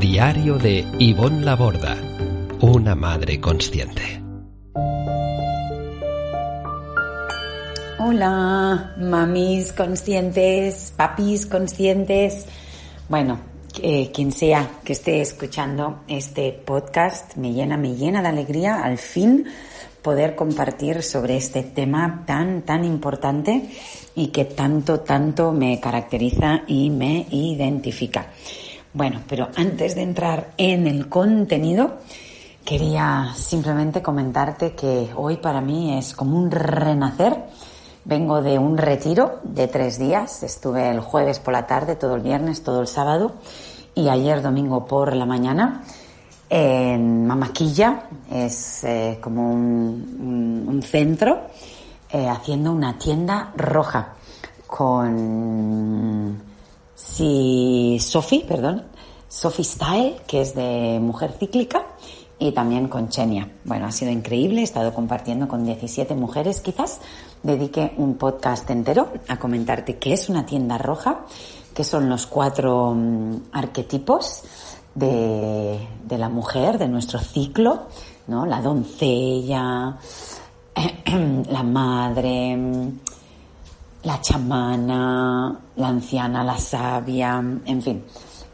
Diario de Ivonne Laborda, una madre consciente. Hola, mamis conscientes, papis conscientes. Bueno, quien sea que esté escuchando este podcast, me llena, me llena de alegría al fin poder compartir sobre este tema tan, tan importante y que tanto, tanto me caracteriza y me identifica. Bueno, pero antes de entrar en el contenido, quería simplemente comentarte que hoy para mí es como un renacer. Vengo de un retiro de tres días. Estuve el jueves por la tarde, todo el viernes, todo el sábado y ayer domingo por la mañana en Mamaquilla. Es eh, como un, centro eh, haciendo una tienda roja con si Sophie, perdón, Sophie Style, que es de mujer cíclica, y también con Chenia. Bueno, ha sido increíble, he estado compartiendo con 17 mujeres, quizás dedique un podcast entero a comentarte qué es una tienda roja, qué son los cuatro mm, arquetipos de, de, la mujer, de nuestro ciclo, ¿no? La doncella, la madre, la chamana, la anciana, la sabia, en fin.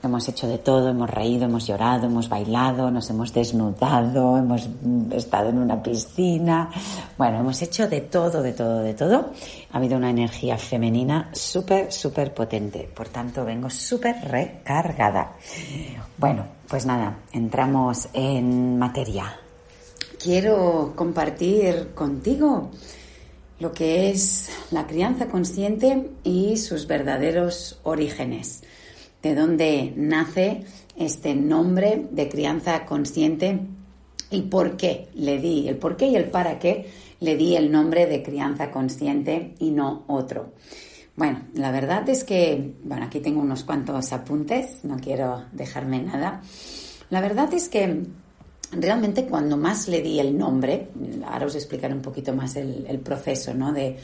Hemos hecho de todo, hemos reído, hemos llorado, hemos bailado, nos hemos desnudado, hemos estado en una piscina. Bueno, hemos hecho de todo, de todo, de todo. Ha habido una energía femenina súper, súper potente. Por tanto, vengo súper recargada. Bueno, pues nada, entramos en materia. Quiero compartir contigo lo que es la crianza consciente y sus verdaderos orígenes, de dónde nace este nombre de crianza consciente y por qué le di, el por qué y el para qué le di el nombre de crianza consciente y no otro. Bueno, la verdad es que, bueno, aquí tengo unos cuantos apuntes, no quiero dejarme nada. La verdad es que realmente cuando más le di el nombre, ahora os explicaré un poquito más el, proceso ¿no? de,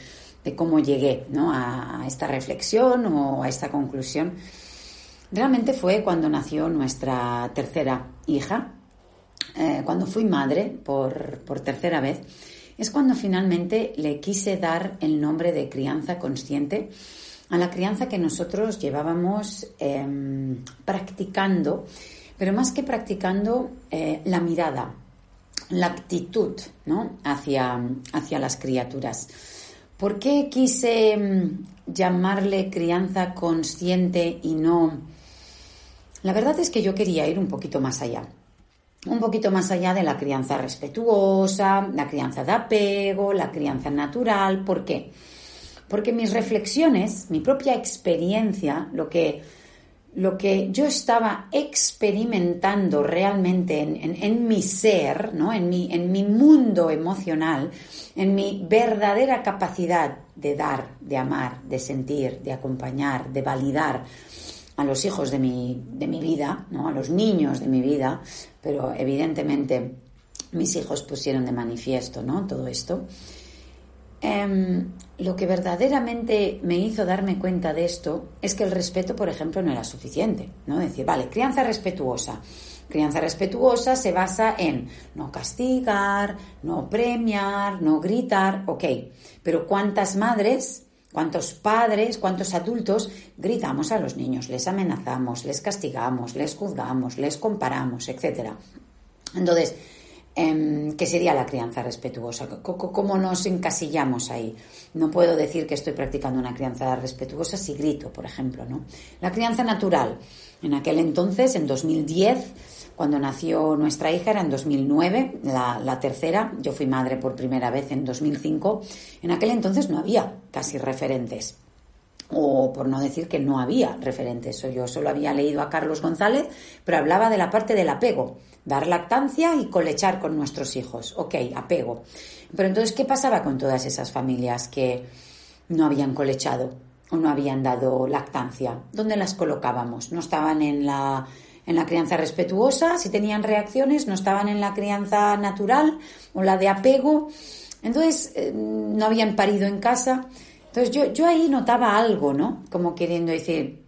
cómo llegué ¿no? a, esta reflexión o a esta conclusión, realmente fue cuando nació nuestra tercera hija, eh, cuando fui madre por, tercera vez, es cuando finalmente le quise dar el nombre de crianza consciente a la crianza que nosotros llevábamos em, practicando pero más que practicando eh, la mirada, la actitud ¿no? hacia, hacia las criaturas. ¿Por qué quise mm, llamarle crianza consciente y no... La verdad es que yo quería ir un poquito más allá. Un poquito más allá de la crianza respetuosa, la crianza de apego, la crianza natural. ¿Por qué? Porque mis reflexiones, mi propia experiencia, lo que lo que yo estaba experimentando realmente en, mi ser, ¿no? en, mi, en mi mundo emocional, en mi verdadera capacidad de dar, de amar, de sentir, de acompañar, de validar a los hijos de mi, de mi vida, ¿no? a los niños de mi vida, pero evidentemente mis hijos pusieron de manifiesto ¿no? todo esto. Em, lo que verdaderamente me hizo darme cuenta de esto es que el respeto, por ejemplo, no era suficiente. ¿no? Decir, vale, crianza respetuosa. Crianza respetuosa se basa en no castigar, no premiar, no gritar, ok. Pero ¿cuántas madres, cuántos padres, cuántos adultos gritamos a los niños, les amenazamos, les castigamos, les juzgamos, les comparamos, etcétera? Entonces, Em, ¿Qué sería la crianza respetuosa? ¿Cómo nos encasillamos ahí? No puedo decir que estoy practicando una crianza respetuosa si grito, por ejemplo, ¿no? La crianza natural. En aquel entonces, en 2010, cuando nació nuestra hija, era en 2009, la, la, tercera. Yo fui madre por primera vez en 2005. En aquel entonces no había casi referentes. o por no decir que no había referentes. Yo solo había leído a Carlos González, pero hablaba de la parte del apego, dar lactancia y colechar con nuestros hijos. Ok, apego. Pero entonces, ¿qué pasaba con todas esas familias que no habían colechado o no habían dado lactancia? ¿Dónde las colocábamos? ¿No estaban en la, en la crianza respetuosa? Si tenían reacciones, ¿no estaban en la crianza natural o la de apego? Entonces, eh, no habían parido en casa. Entonces yo, yo ahí notaba algo, ¿no? Como queriendo decir,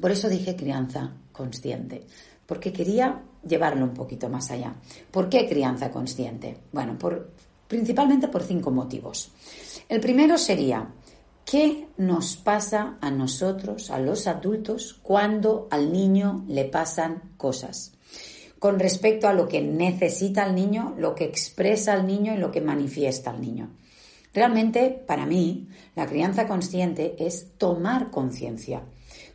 por eso dije crianza consciente, porque quería llevarlo un poquito más allá. ¿Por qué crianza consciente? Bueno, por, principalmente por cinco motivos. El primero sería, ¿qué nos pasa a nosotros, a los adultos, cuando al niño le pasan cosas? Con respecto a lo que necesita el niño, lo que expresa el niño y lo que manifiesta el niño. Realmente, para mí, la crianza consciente es tomar conciencia.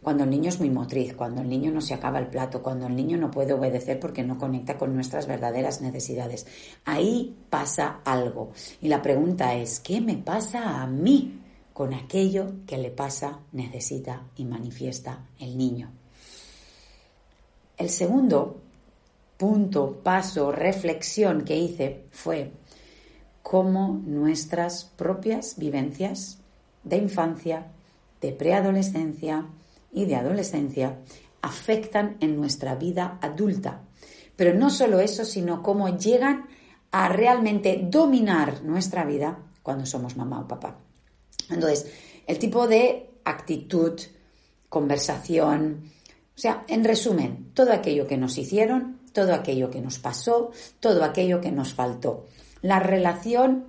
Cuando el niño es muy motriz, cuando el niño no se acaba el plato, cuando el niño no puede obedecer porque no conecta con nuestras verdaderas necesidades. Ahí pasa algo. Y la pregunta es, ¿qué me pasa a mí con aquello que le pasa, necesita y manifiesta el niño? El segundo punto, paso, reflexión que hice fue cómo nuestras propias vivencias de infancia, de preadolescencia y de adolescencia afectan en nuestra vida adulta. Pero no solo eso, sino cómo llegan a realmente dominar nuestra vida cuando somos mamá o papá. Entonces, el tipo de actitud, conversación, o sea, en resumen, todo aquello que nos hicieron, todo aquello que nos pasó, todo aquello que nos faltó la relación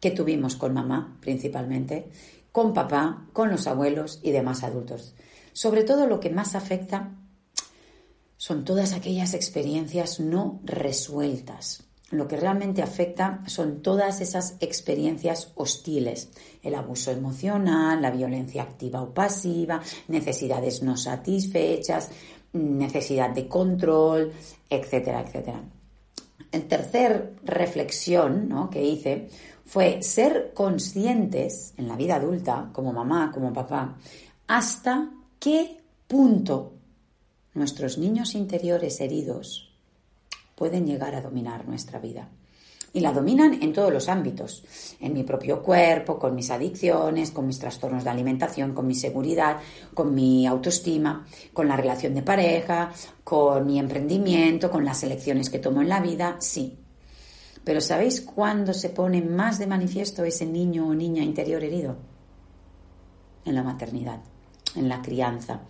que tuvimos con mamá principalmente, con papá, con los abuelos y demás adultos. Sobre todo lo que más afecta son todas aquellas experiencias no resueltas. Lo que realmente afecta son todas esas experiencias hostiles, el abuso emocional, la violencia activa o pasiva, necesidades no satisfechas, necesidad de control, etcétera, etcétera. El tercer reflexión que hice fue ser conscientes en la vida adulta, como mamá, como papá, hasta qué punto nuestros niños interiores heridos pueden llegar a dominar nuestra vida. Y la dominan en todos los ámbitos, en mi propio cuerpo, con mis adicciones, con mis trastornos de alimentación, con mi seguridad, con mi autoestima, con la relación de pareja, con mi emprendimiento, con las elecciones que tomo en la vida, sí. Pero ¿sabéis cuándo se pone más de manifiesto ese niño o niña interior herido? En la maternidad, en la crianza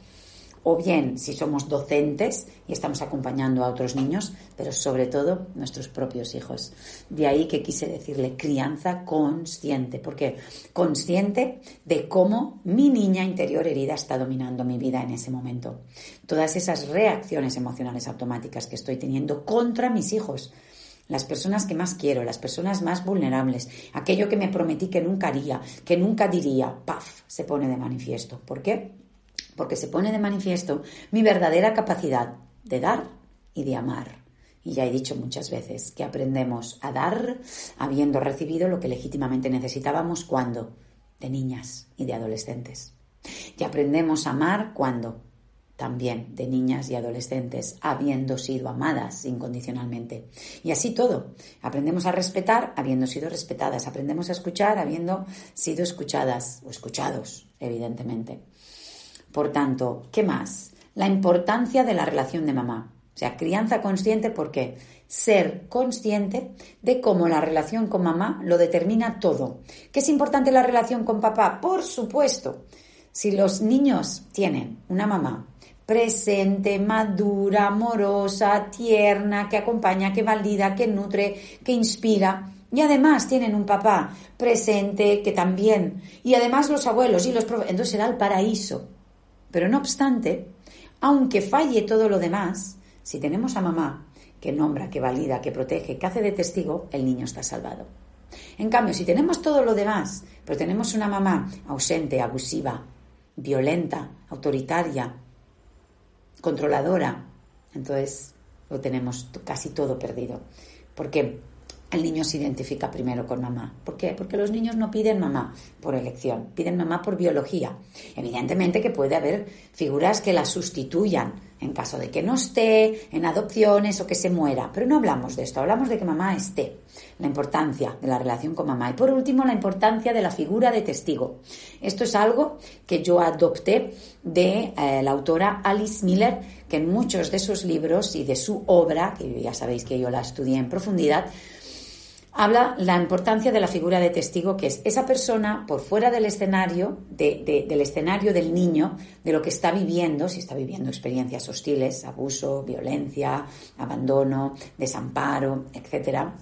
o bien si somos docentes y estamos acompañando a otros niños, pero sobre todo nuestros propios hijos. De ahí que quise decirle crianza consciente, porque consciente de cómo mi niña interior herida está dominando mi vida en ese momento. Todas esas reacciones emocionales automáticas que estoy teniendo contra mis hijos, las personas que más quiero, las personas más vulnerables, aquello que me prometí que nunca haría, que nunca diría, ¡paf! se pone de manifiesto. ¿Por qué? Porque se pone de manifiesto mi verdadera capacidad de dar y de amar. Y ya he dicho muchas veces que aprendemos a dar habiendo recibido lo que legítimamente necesitábamos cuando, de niñas y de adolescentes. Y aprendemos a amar cuando, también de niñas y adolescentes, habiendo sido amadas incondicionalmente. Y así todo. Aprendemos a respetar habiendo sido respetadas. Aprendemos a escuchar habiendo sido escuchadas o escuchados, evidentemente. Por tanto, ¿qué más? La importancia de la relación de mamá. O sea, crianza consciente porque ser consciente de cómo la relación con mamá lo determina todo. ¿Qué es importante la relación con papá? Por supuesto. Si los niños tienen una mamá presente, madura, amorosa, tierna, que acompaña, que valida, que nutre, que inspira, y además tienen un papá presente que también, y además los abuelos y los entonces será el paraíso. Pero no obstante, aunque falle todo lo demás, si tenemos a mamá que nombra, que valida, que protege, que hace de testigo, el niño está salvado. En cambio, si tenemos todo lo demás, pero tenemos una mamá ausente, abusiva, violenta, autoritaria, controladora, entonces lo tenemos casi todo perdido. ¿Por qué? El niño se identifica primero con mamá. ¿Por qué? Porque los niños no piden mamá por elección, piden mamá por biología. Evidentemente que puede haber figuras que la sustituyan en caso de que no esté, en adopciones o que se muera, pero no hablamos de esto, hablamos de que mamá esté, la importancia de la relación con mamá. Y por último, la importancia de la figura de testigo. Esto es algo que yo adopté de eh, la autora Alice Miller, que en muchos de sus libros y de su obra, que ya sabéis que yo la estudié en profundidad, habla la importancia de la figura de testigo, que es esa persona por fuera del escenario, del escenario del niño, de lo que está viviendo, si está viviendo experiencias hostiles, abuso, violencia, abandono, desamparo, etcétera,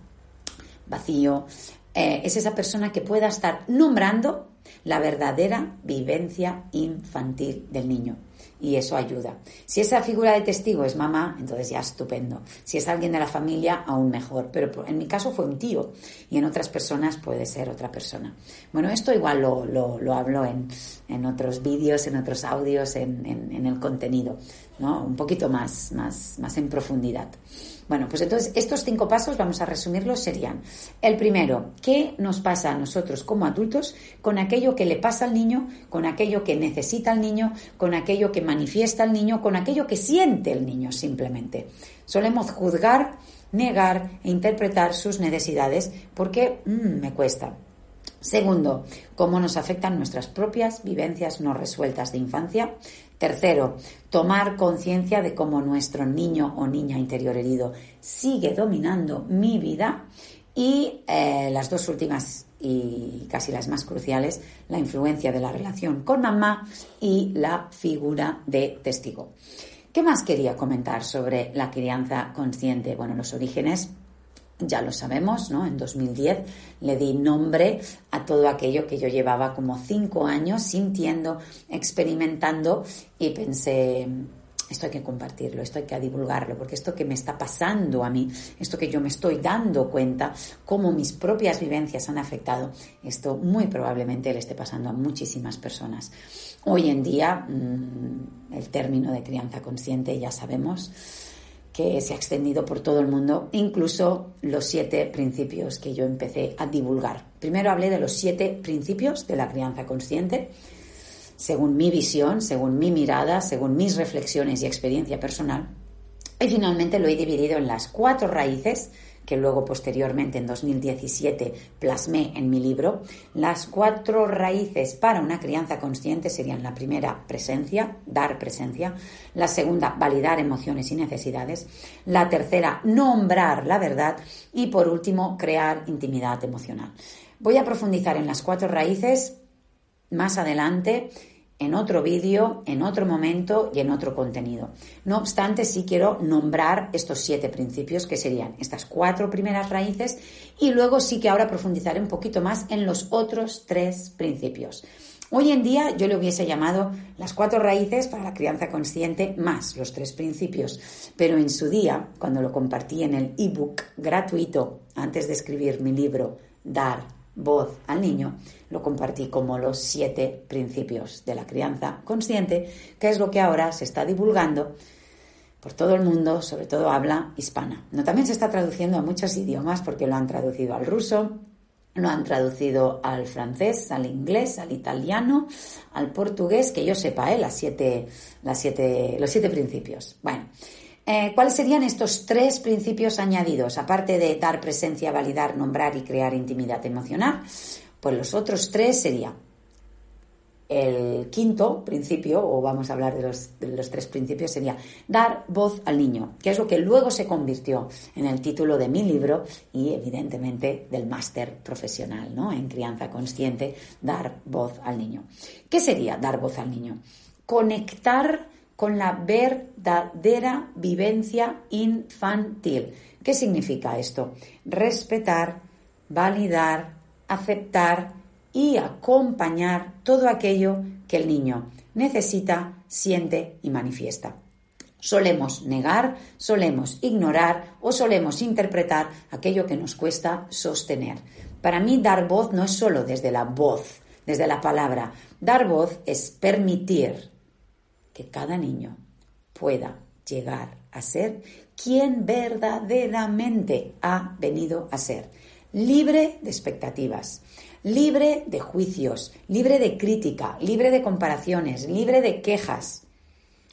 vacío, eh, es esa persona que pueda estar nombrando la verdadera vivencia infantil del niño y eso ayuda. Si esa figura de testigo es mamá, entonces ya estupendo. Si es alguien de la familia, aún mejor. Pero en mi caso fue un tío y en otras personas puede ser otra persona. Bueno, esto igual lo, lo, hablo en, en, otros vídeos, en otros audios, en, en, el contenido, ¿no? Un poquito más, más, más en profundidad. Bueno, pues entonces estos cinco pasos, vamos a resumirlos, serían el primero, ¿qué nos pasa a nosotros como adultos con aquello que le pasa al niño, con aquello que necesita el niño, con aquello que manifiesta el niño, con aquello que siente el niño simplemente? Solemos juzgar, negar e interpretar sus necesidades porque mm, me cuesta. Segundo, cómo nos afectan nuestras propias vivencias no resueltas de infancia. Tercero, tomar conciencia de cómo nuestro niño o niña interior herido sigue dominando mi vida. Y eh, las dos últimas y casi las más cruciales, la influencia de la relación con mamá y la figura de testigo. ¿Qué más quería comentar sobre la crianza consciente? Bueno, los orígenes ya lo sabemos, ¿no? En 2010 le di nombre a todo aquello que yo llevaba como cinco años sintiendo, experimentando y pensé, esto hay que compartirlo, esto hay que divulgarlo, porque esto que me está pasando a mí, esto que yo me estoy dando cuenta, cómo mis propias vivencias han afectado, esto muy probablemente le esté pasando a muchísimas personas. Hoy en día, mm, el término de crianza consciente ya sabemos, que se ha extendido por todo el mundo, incluso los siete principios que yo empecé a divulgar. Primero hablé de los siete principios de la crianza consciente, según mi visión, según mi mirada, según mis reflexiones y experiencia personal. Y finalmente lo he dividido en las cuatro raíces que luego posteriormente en 2017 plasmé en mi libro, las cuatro raíces para una crianza consciente serían la primera, presencia, dar presencia, la segunda, validar emociones y necesidades, la tercera, nombrar la verdad y por último, crear intimidad emocional. Voy a profundizar en las cuatro raíces más adelante en otro vídeo, en otro momento y en otro contenido. No obstante, sí quiero nombrar estos siete principios que serían estas cuatro primeras raíces y luego sí que ahora profundizaré un poquito más en los otros tres principios. Hoy en día yo le hubiese llamado las cuatro raíces para la crianza consciente más los tres principios, pero en su día, cuando lo compartí en el ebook gratuito antes de escribir mi libro Dar voz al niño, lo compartí como los siete principios de la crianza consciente, que es lo que ahora se está divulgando por todo el mundo, sobre todo habla hispana. No, también se está traduciendo a muchos idiomas porque lo han traducido al ruso, lo han traducido al francés, al inglés, al italiano, al portugués, que yo sepa, ¿eh? las siete, las siete, los siete principios. Bueno, eh, ¿Cuáles serían estos tres principios añadidos? Aparte de dar presencia, validar, nombrar y crear intimidad emocional, pues los otros tres serían el quinto principio, o vamos a hablar de los, tres principios, sería dar voz al niño, que es lo que luego se convirtió en el título de mi libro y evidentemente del máster profesional ¿no? en crianza consciente, dar voz al niño. ¿Qué sería dar voz al niño? Conectar con la verdadera vivencia infantil. ¿Qué significa esto? Respetar, validar, aceptar y acompañar todo aquello que el niño necesita, siente y manifiesta. Solemos negar, solemos ignorar o solemos interpretar aquello que nos cuesta sostener. Para mí dar voz no es solo desde la voz, desde la palabra. Dar voz es permitir que cada niño pueda llegar a ser quién verdaderamente ha venido a ser, libre de expectativas, libre de juicios, libre de crítica, libre de comparaciones, libre de quejas,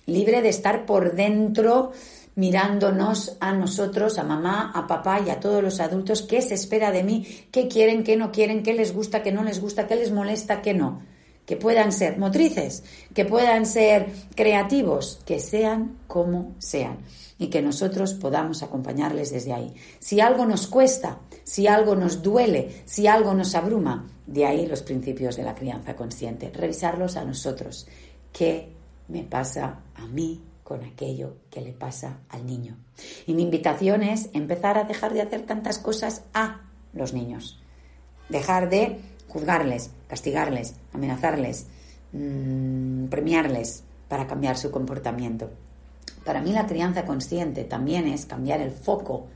libre de estar por dentro mirándonos a nosotros, a mamá, a papá y a todos los adultos, qué se espera de mí, qué quieren, qué no quieren, qué les gusta, qué no les gusta, qué les molesta, qué no. Que puedan ser motrices, que puedan ser creativos, que sean como sean y que nosotros podamos acompañarles desde ahí. Si algo nos cuesta, si algo nos duele, si algo nos abruma, de ahí los principios de la crianza consciente. Revisarlos a nosotros. ¿Qué me pasa a mí con aquello que le pasa al niño. Y mi invitación es empezar a dejar de hacer tantas cosas a los niños. Dejar de juzgarles, castigarles, amenazarles, mm, premiarles para cambiar su comportamiento. Para mí la crianza consciente también es cambiar el foco.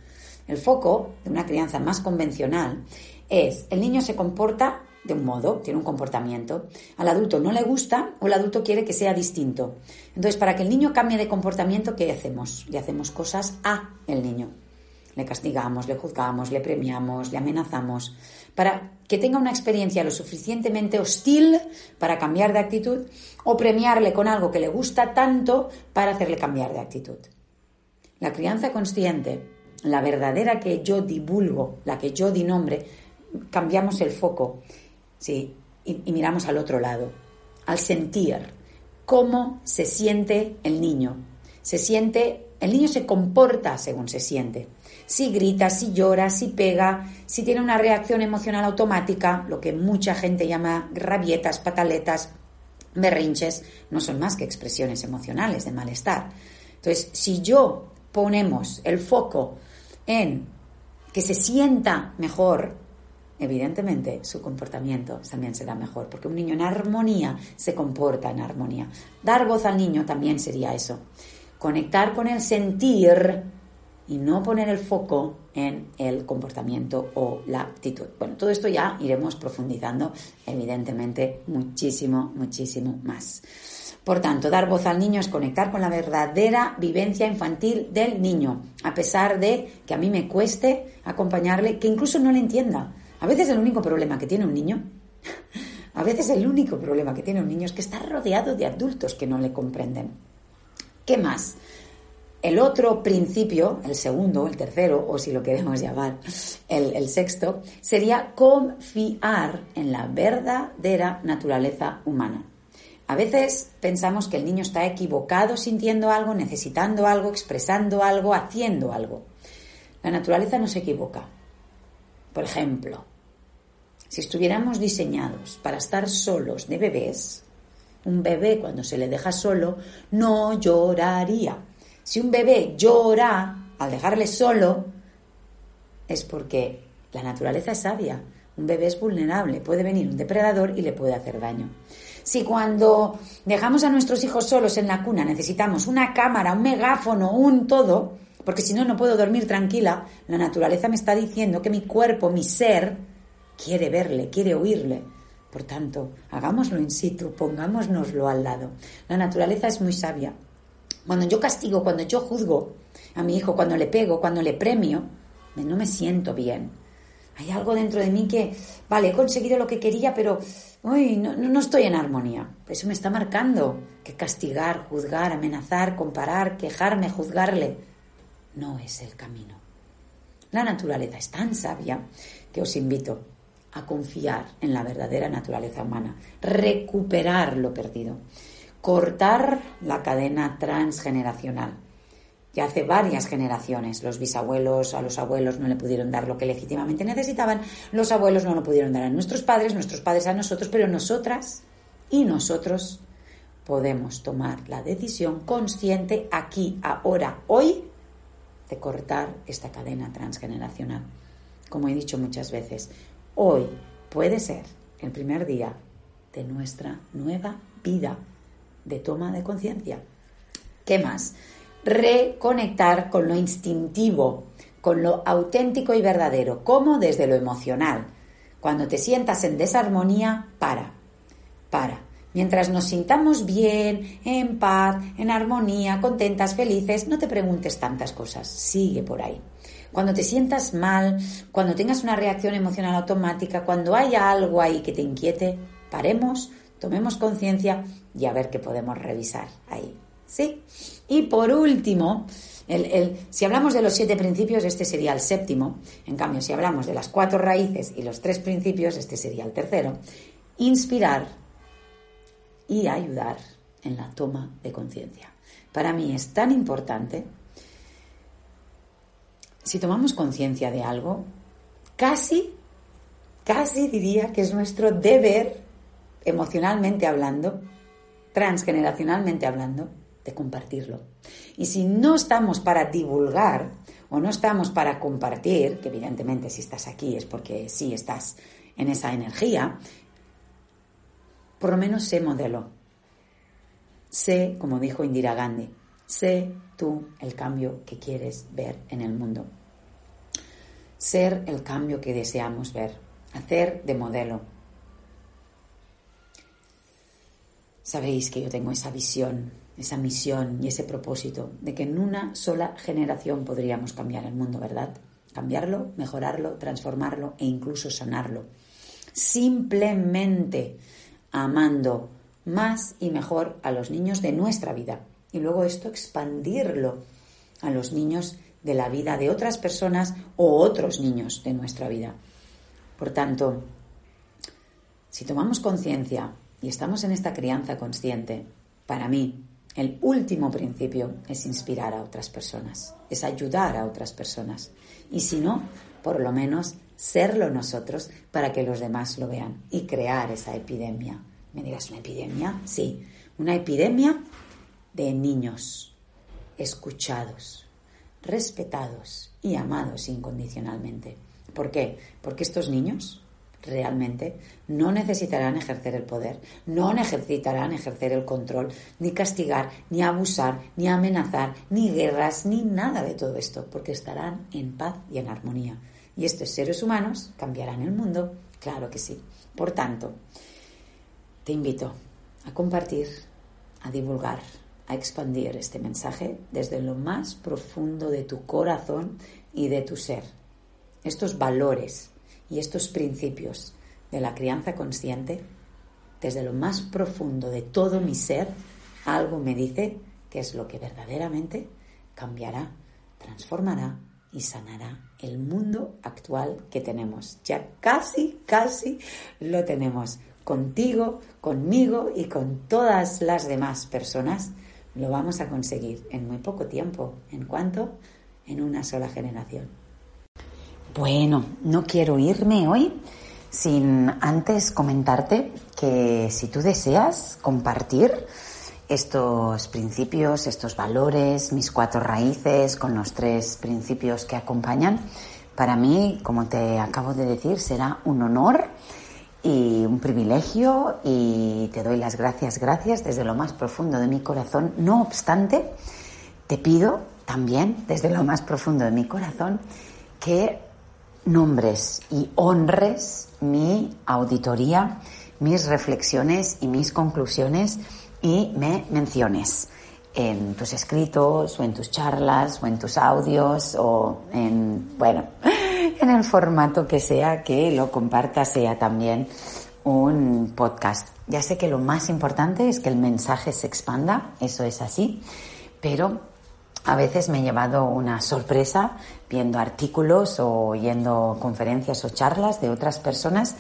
El foco de una crianza más convencional es el niño se comporta de un modo, tiene un comportamiento. Al adulto no le gusta o el adulto quiere que sea distinto. Entonces, para que el niño cambie de comportamiento, ¿qué hacemos? Le hacemos cosas a el niño. Le castigamos, le juzgamos, le premiamos, le amenazamos, para que tenga una experiencia lo suficientemente hostil para cambiar de actitud o premiarle con algo que le gusta tanto para hacerle cambiar de actitud. La crianza consciente, la verdadera que yo divulgo, la que yo di nombre, cambiamos el foco ¿sí? Y, miramos al otro lado, al sentir cómo se siente el niño. Se siente, el niño se comporta según se siente. Si grita, si llora, si pega, si tiene una reacción emocional automática, lo que mucha gente llama rabietas, pataletas, berrinches, no son más que expresiones emocionales de malestar. Entonces, si yo ponemos el foco en que se sienta mejor, evidentemente su comportamiento también será mejor, porque un niño en armonía se comporta en armonía. Dar voz al niño también sería eso, conectar con el sentir y no poner el foco en el comportamiento o la actitud. Bueno, todo esto ya iremos profundizando, evidentemente, muchísimo, muchísimo más. Por tanto, dar voz al niño es conectar con la verdadera vivencia infantil del niño, a pesar de que a mí me cueste acompañarle, que incluso no le entienda. A veces el único problema que tiene un niño, a veces el único problema que tiene un niño es que está rodeado de adultos que no le comprenden. ¿Qué más? El otro principio, el segundo, el tercero, o si lo queremos llamar el, sexto, sería confiar en la verdadera naturaleza humana. A veces pensamos que el niño está equivocado sintiendo algo, necesitando algo, expresando algo, haciendo algo. La naturaleza no se equivoca. Por ejemplo, si estuviéramos diseñados para estar solos de bebés, un bebé cuando se le deja solo no lloraría. Si un bebé llora al dejarle solo, es porque la naturaleza es sabia. Un bebé es vulnerable, puede venir un depredador y le puede hacer daño. Si cuando dejamos a nuestros hijos solos en la cuna necesitamos una cámara, un megáfono, un todo, porque si no, no puedo dormir tranquila. La naturaleza me está diciendo que mi cuerpo, mi ser, quiere verle, quiere oírle. Por tanto, hagámoslo in situ, pongámonoslo al lado. La naturaleza es muy sabia. Cuando yo castigo, cuando yo juzgo a mi hijo, cuando le pego, cuando le premio, no me siento bien. Hay algo dentro de mí que, vale, he conseguido lo que quería, pero no, no estoy en armonía. Eso me está marcando que castigar, juzgar, amenazar, comparar, quejarme, juzgarle no es el camino. La naturaleza es tan sabia que os invito a confiar en la verdadera naturaleza humana, recuperar lo perdido, cortar la cadena transgeneracional. Que hace varias generaciones los bisabuelos a los abuelos no le pudieron dar lo que legítimamente necesitaban, los abuelos no lo pudieron dar a nuestros padres, nuestros padres a nosotros, pero nosotras y nosotros podemos tomar la decisión consciente aquí, ahora, hoy, de cortar esta cadena transgeneracional. Como he dicho muchas veces, hoy puede ser el primer día de nuestra nueva vida de toma de conciencia. ¿Qué más? Reconectar con lo instintivo, con lo auténtico y verdadero, como desde lo emocional. Cuando te sientas en desarmonía, para, para. Mientras nos sintamos bien, en paz, en armonía, contentas, felices, no te preguntes tantas cosas, sigue por ahí. Cuando te sientas mal, cuando tengas una reacción emocional automática, cuando haya algo ahí que te inquiete, paremos, tomemos conciencia y a ver qué podemos revisar ahí. ¿Sí? Y por último, si hablamos de los siete principios, este sería el séptimo. En cambio, si hablamos de las cuatro raíces y los tres principios, este sería el tercero. Inspirar y ayudar en la toma de conciencia. Para mí es tan importante, si tomamos conciencia de algo, casi, casi diría que es nuestro deber, emocionalmente hablando, transgeneracionalmente hablando, de compartirlo. Y si no estamos para divulgar o no estamos para compartir, que evidentemente si estás aquí es porque sí estás en esa energía, por lo menos sé modelo. Sé, como dijo Indira Gandhi, sé tú el cambio que quieres ver en el mundo. Ser el cambio que deseamos ver. Hacer de modelo. Sabéis que yo tengo esa visión esa misión y ese propósito de que en una sola generación podríamos cambiar el mundo, ¿verdad? Cambiarlo, mejorarlo, transformarlo e incluso sanarlo. Simplemente amando más y mejor a los niños de nuestra vida y luego esto expandirlo a los niños de la vida de otras personas o otros niños de nuestra vida. Por tanto, si tomamos conciencia y estamos en esta crianza consciente, para mí el último principio es inspirar a otras personas, es ayudar a otras personas. Y si no, por lo menos serlo nosotros para que los demás lo vean y crear esa epidemia. ¿Me digas una epidemia? Sí, una epidemia de niños escuchados, respetados y amados incondicionalmente. ¿Por qué? Porque estos niños realmente no necesitarán ejercer el poder, no necesitarán ejercer el control, ni castigar, ni abusar, ni amenazar, ni guerras, ni nada de todo esto, porque estarán en paz y en armonía. Y estos seres humanos cambiarán el mundo, claro que sí. Por tanto, te invito a compartir, a divulgar, a expandir este mensaje desde lo más profundo de tu corazón y de tu ser. Estos valores y estos principios de la crianza consciente, desde lo más profundo de todo mi ser, algo me dice que es lo que verdaderamente cambiará, transformará y sanará el mundo actual que tenemos. Ya casi, casi lo tenemos. Contigo, conmigo y con todas las demás personas lo vamos a conseguir en muy poco tiempo. ¿En cuanto En una sola generación. Bueno, no quiero irme hoy sin antes comentarte que si tú deseas compartir estos principios, estos valores, mis cuatro raíces con los tres principios que acompañan, para mí, como te acabo de decir, será un honor y un privilegio y te doy las gracias, gracias desde lo más profundo de mi corazón. No obstante, te pido también desde lo más profundo de mi corazón que nombres y honres mi auditoría, mis reflexiones y mis conclusiones y me menciones en tus escritos o en tus charlas o en tus audios o en, bueno, en el formato que sea que lo compartas sea también un podcast. Ya sé que lo más importante es que el mensaje se expanda, eso es así, pero a veces me he llevado una sorpresa viendo artículos o oyendo conferencias o charlas de otras personas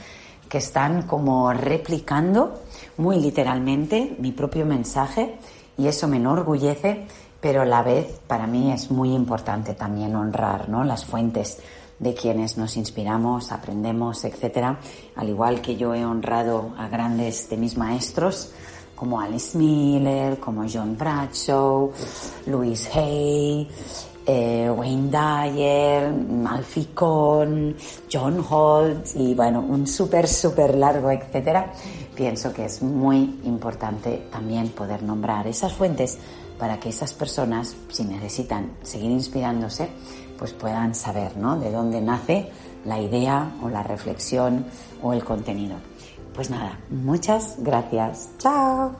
que están como replicando muy literalmente mi propio mensaje y eso me enorgullece, pero a la vez para mí es muy importante también honrar ¿no? las fuentes de quienes nos inspiramos, aprendemos, etcétera, al igual que yo he honrado a grandes de mis maestros, como Alice Miller, como John Bradshaw, Louise Hay, eh, Wayne Dyer, Alfie John Holt y bueno, un súper, súper largo, etcétera. Pienso que es muy importante también poder nombrar esas fuentes para que esas personas, si necesitan seguir inspirándose, pues puedan saber ¿no? de dónde nace la idea o la reflexión o el contenido. Pues nada, muchas gracias. Chao.